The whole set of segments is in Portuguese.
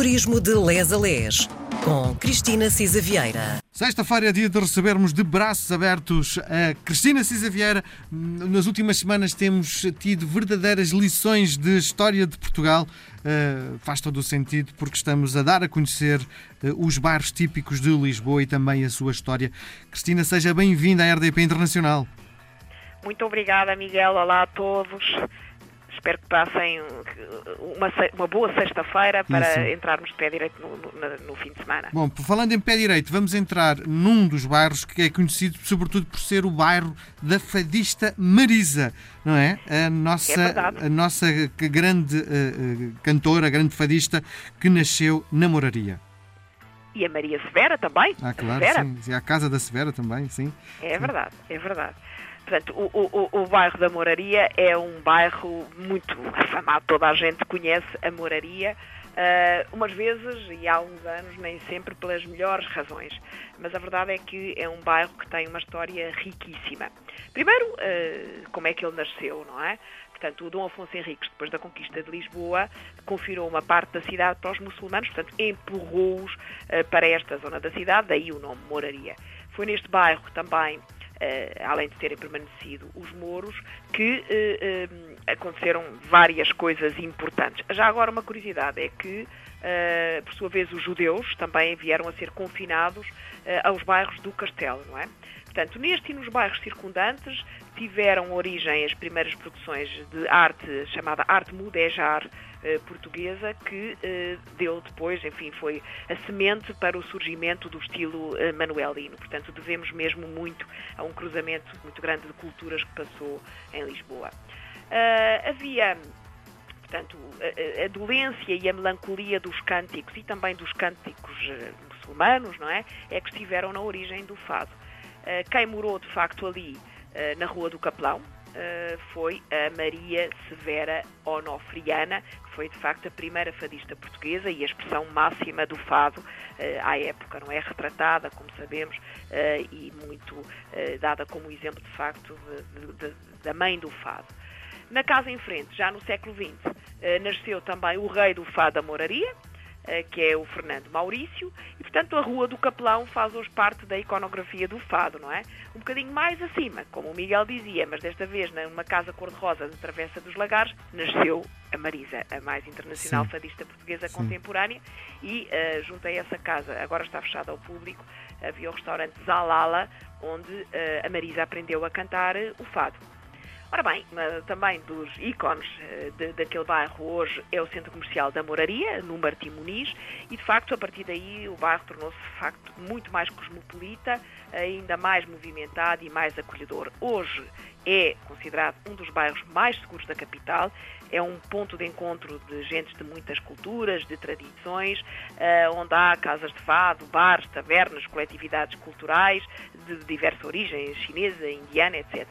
Turismo de Les a Les, com Cristina Cisa Vieira. Sexta-feira é dia de recebermos de braços abertos a Cristina Cisa Vieira. Nas últimas semanas temos tido verdadeiras lições de história de Portugal. Uh, faz todo o sentido porque estamos a dar a conhecer uh, os bairros típicos de Lisboa e também a sua história. Cristina, seja bem-vinda à RDP Internacional. Muito obrigada, Miguel. Olá a todos espero que passem uma, uma boa sexta-feira para Isso. entrarmos de pé direito no, no, no, fim de semana. Bom, falando em pé direito, vamos entrar num dos bairros que é conhecido sobretudo por ser o bairro da fadista Marisa, não é? A nossa, é a nossa grande uh, cantora, grande fadista que nasceu na Moraria. E a Maria Severa também. Ah, claro, Severa. sim. E a Casa da Severa também, sim. É verdade, é verdade. Portanto, o, o, o, bairro da Moraria é um bairro muito afamado, toda a gente conhece a Moraria, uh, umas vezes e há uns anos, nem sempre pelas melhores razões. Mas a verdade é que é um bairro que tem uma história riquíssima. Primeiro, uh, como é que ele nasceu, não é? Portanto, o Dom Afonso Henriques, depois da conquista de Lisboa, confirou uma parte da cidade para os muçulmanos, portanto, empurrou-os uh, para esta zona da cidade, daí o nome Moraria. Foi neste bairro também além de terem permanecido os mouros, que uh, uh, aconteceram várias coisas importantes. Já agora uma curiosidade é que, por sua vez, os judeus também vieram a ser confinados aos bairros do castelo, não é? Portanto, neste e nos bairros circundantes tiveram origem as primeiras produções de arte chamada arte mudéjar, eh, portuguesa que eh, deu depois, enfim, foi a semente para o surgimento do estilo eh, manuelino. Portanto, devemos mesmo muito a um cruzamento muito grande de culturas que passou em Lisboa. havia portanto, a, a, dolência e a melancolia dos cânticos e também dos cânticos muçulmanos, não é? É que estiveram na origem do fado. Quem morou de facto ali na Rua do Capelão, Uh, foi a Maria Severa Onofriana, que foi de facto a primeira fadista portuguesa e a expressão máxima do fado à época, não é? Retratada, como sabemos, e muito dada como exemplo de facto da mãe do fado. Na casa em frente, já no século XX, nasceu também o rei do fado da Moraria, eh, que é o Fernando Maurício, e portanto a Rua do Capelão faz hoje parte da iconografia do fado, não é? Um bocadinho mais acima, como o Miguel dizia, mas desta vez numa casa cor-de-rosa de Travessa dos Lagares, nasceu a Marisa, a mais internacional Sim. fadista portuguesa Sim. contemporânea, e uh, junto a essa casa, agora está fechada ao público, havia o restaurante Zalala, onde uh, a Marisa aprendeu a cantar o fado. Ora bem, também dos ícones eh, de, daquele bairro hoje é o Centro Comercial da Moraria, no Martim Muniz, e de facto a partir daí o bairro tornou-se de facto muito mais cosmopolita, ainda mais movimentado e mais acolhedor. Hoje é considerado um dos bairros mais seguros da capital, é um ponto de encontro de gente de muitas culturas, de tradições, eh, onde há casas de fado, bares, tavernas, coletividades culturais de diversa origem, chinesa, indiana, etc.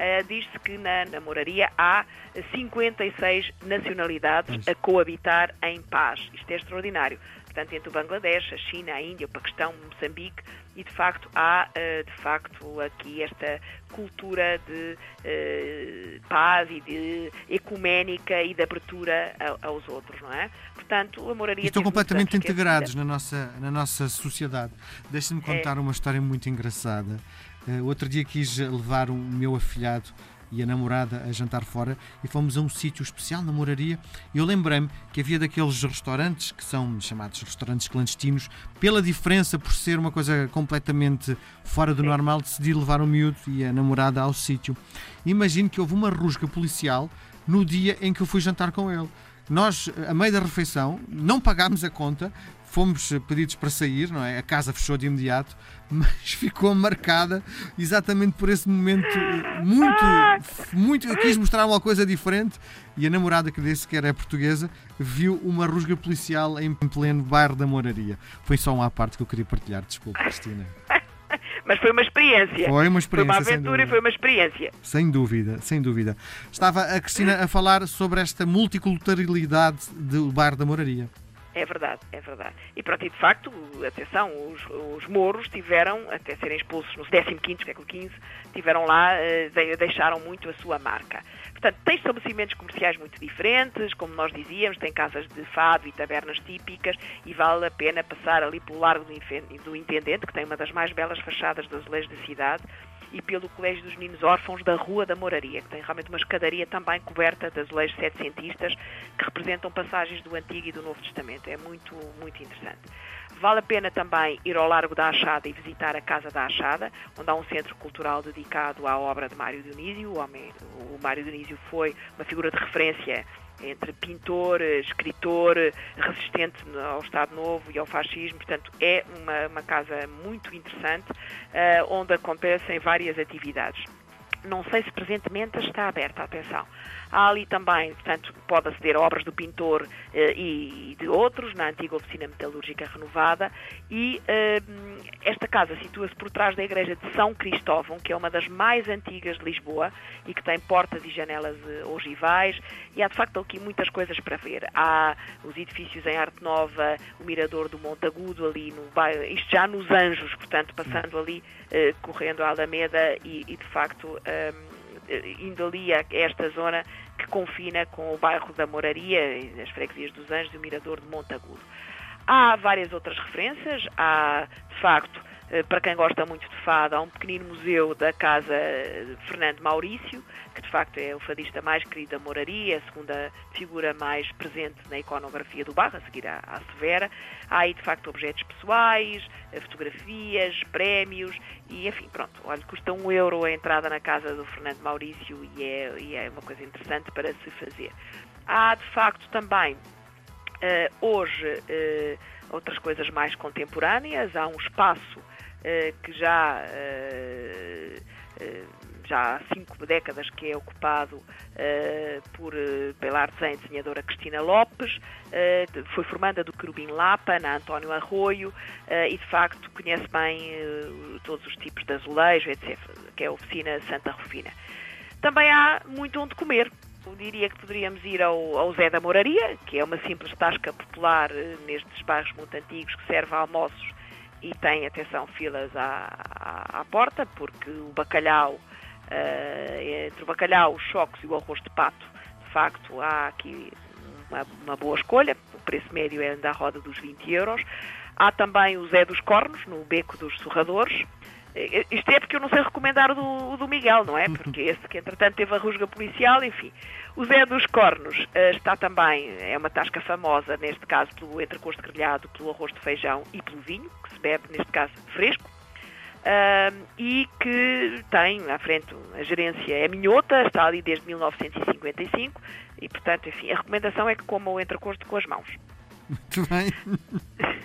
Uh, Diz-se que na namoraria há 56 nacionalidades a coabitar em paz. Isto é extraordinário. Portanto, entre o Bangladesh, a China, a Índia, o Paquistão, Moçambique, e de facto há uh, de facto aqui esta cultura de uh, paz e de ecuménica e de abertura aos outros, não é? Portanto, a moraria estão completamente integrados na nossa na nossa sociedade. Deixe-me contar é. uma história muito engraçada. Uh, outro dia quis levar o meu afilhado e a namorada a jantar fora e fomos a um sítio especial na moraria e eu lembrei-me que havia daqueles restaurantes que são chamados restaurantes clandestinos pela diferença por ser uma coisa completamente fora do normal decidi levar o miúdo e a namorada ao sítio imagino que houve uma rusga policial no dia em que eu fui jantar com ele nós, a meio da refeição, não pagámos a conta, fomos pedidos para sair, não é? A casa fechou de imediato, mas ficou marcada exatamente por esse momento muito, muito. Eu quis mostrar uma coisa diferente e a namorada que disse que era portuguesa viu uma rusga policial em pleno bairro da Moraria. Foi só uma parte que eu queria partilhar, desculpa, Cristina. Mas foi uma experiência. Foi uma experiência. Foi uma aventura e foi uma experiência. Sem dúvida, sem dúvida. Estava a Cristina a falar sobre esta multiculturalidade do bairro da Moraria. É verdade, é verdade. E pronto, e de facto, atenção, os, os mouros tiveram, até serem expulsos no 15º século XV, tiveram lá, eh, deixaram muito a sua marca. Portanto, tem estabelecimentos comerciais muito diferentes, como nós dizíamos, tem casas de fado e tabernas típicas e vale a pena passar ali pelo Largo do Intendente, que tem uma das mais belas fachadas das leis da cidade, e pelo Colégio dos Meninos Órfãos da Rua da Moraria, que tem realmente uma escadaria também coberta de azulejos setecentistas que representam passagens do Antigo e do Novo Testamento. É muito, muito interessante. Vale a pena também ir ao Largo da Achada e visitar a Casa da Achada, onde há um centro cultural dedicado à obra de Mário Dionísio. O, homem, o Mário Dionísio foi uma figura de referência entre pintor, escritor, resistente ao Estado Novo e ao fascismo. Portanto, é uma, uma casa muito interessante, uh, onde acontecem várias atividades. Não sei se presentemente está aberta, atenção. Há ali também, portanto, pode aceder a obras do pintor eh, e de outros, na antiga oficina metalúrgica renovada, e eh, esta casa situa-se por trás da igreja de São Cristóvão, que é uma das mais antigas de Lisboa e que tem portas e janelas eh, ogivais, e há de facto aqui muitas coisas para ver. Há os edifícios em arte nova, o mirador do Montagudo ali no bairro, isto já nos Anjos, portanto, passando ali, correndo a Alameda e, e de facto... indo ali a esta zona que confina com o bairro da Moraria, as freguesias dos Anjos e o Mirador de Montagudo. Há várias outras referências, há, de facto, eh, para quem gosta muito de fado, há um pequenino museu da Casa Fernando Maurício, que de facto é o fadista mais querido da Moraria, a segunda figura mais presente na iconografia do bairro, a seguir à, à Severa. Há aí de facto objetos pessoais, eh, fotografias, prémios e enfim, pronto, olha, custa um euro a entrada na casa do Fernando Maurício e é, e é uma coisa interessante para se fazer. Há de facto também uh, hoje outras coisas mais contemporâneas, há um espaço que já já há cinco décadas que é ocupado por, pela artesã e desenhadora Cristina Lopes, foi formanda do Querubim Lapa, na António Arroio, e de facto conhece bem todos os tipos de azulejo, etc., que é a oficina Santa Rufina. Também há muito onde comer. Eu diria que poderíamos ir ao, ao Zé da Moraria, que é uma simples tasca popular nestes bairros muito antigos que serve a almoços e tem, atenção, filas à, à, à porta, porque o bacalhau uh, entre o bacalhau, os choques e o arroz de pato, de facto há aqui uma, uma boa escolha, o preço médio é da roda dos 20 euros. Há também o Zé dos Cornos, no Beco dos Sorradores. Eh, isto é porque eu não sei recomendar o do, o do Miguel, não é? Porque esse que entretanto teve a rusga policial, enfim. O Zé dos Cornos uh, está também, é uma tasca famosa, neste caso pelo entrecosto grelhado, pelo arroz de feijão e pelo vinho, que se bebe, neste caso, fresco uh, e que tem à frente a gerência é minhota, está ali desde 1955 e, portanto, enfim, a recomendação é que coma o entrecosto com as mãos. Muito bem.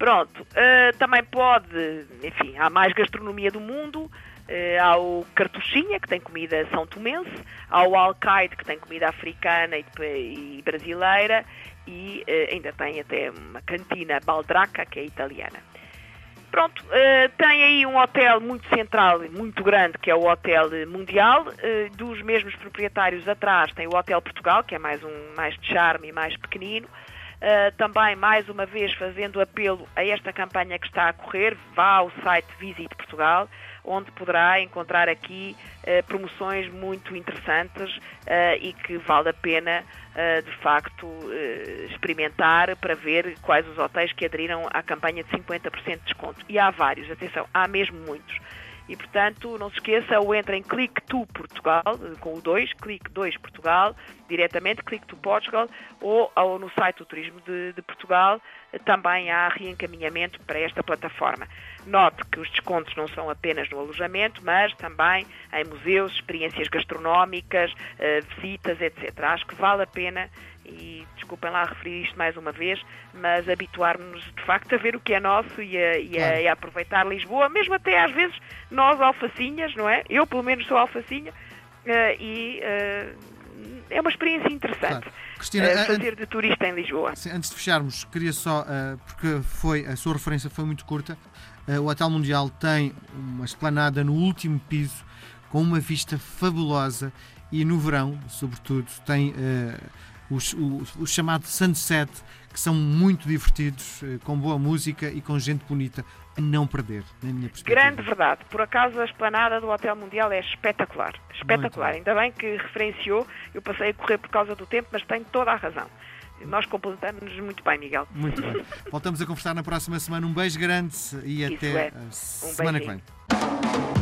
Pronto, uh, também pode, enfim, há mais gastronomia do mundo, uh, há o Cartuchinha, que tem comida são tomense, há o Alcaide, que tem comida africana e, e brasileira, e uh, ainda tem até uma cantina Baldraca, que é italiana. Pronto, tem aí um hotel muito central, muito grande, que é o Hotel Mundial. Dos mesmos proprietários atrás tem o Hotel Portugal, que é mais um mais de charme e mais pequenino. Uh, também, mais uma vez, fazendo apelo a esta campanha que está a correr, vá ao site Visite Portugal, onde poderá encontrar aqui uh, promoções muito interessantes uh, e que vale a pena, de facto, experimentar para ver quais os hotéis que aderiram à campanha de 50% de desconto. E há vários, atenção, há mesmo muitos. E, portanto, não se esqueça, ou entra em Click to Portugal, com o 2, Click 2 Portugal, diretamente, Click to Portugal, ou, ou no site do Turismo de, de Portugal, também há reencaminhamento para esta plataforma. Note que os descontos não são apenas no alojamento, mas também em museus, experiências gastronómicas, eh, visitas, etc. Acho que vale a pena e desculpem lá referir isto mais uma vez, mas habituarmos de facto a ver o que é nosso e a, e, a, e a, aproveitar Lisboa, mesmo até às vezes nós alfacinhas, não é? Eu pelo menos sou alfacinha uh, e uh, é uma experiência interessante. Claro. Cristina, uh, fazer de turista em Lisboa. Antes de fecharmos, queria só, porque foi, a sua referência foi muito curta, o Hotel Mundial tem uma esplanada no último piso com uma vista fabulosa e no verão, sobretudo, tem os, o, o chamado Sunset, que são muito divertidos, eh, com boa música e com gente bonita, a não perder, na minha perspectiva. Grande verdade. Por acaso a esplanada do Hotel Mundial é espetacular. Espetacular. Ainda bem que referenciou. Eu passei a correr por causa do tempo, mas tem toda a razão. Nós completamos-nos muito bem, Miguel. Muito bem. Voltamos a conversar na próxima semana. Um beijo grande e Isso até é. Um semana que vem.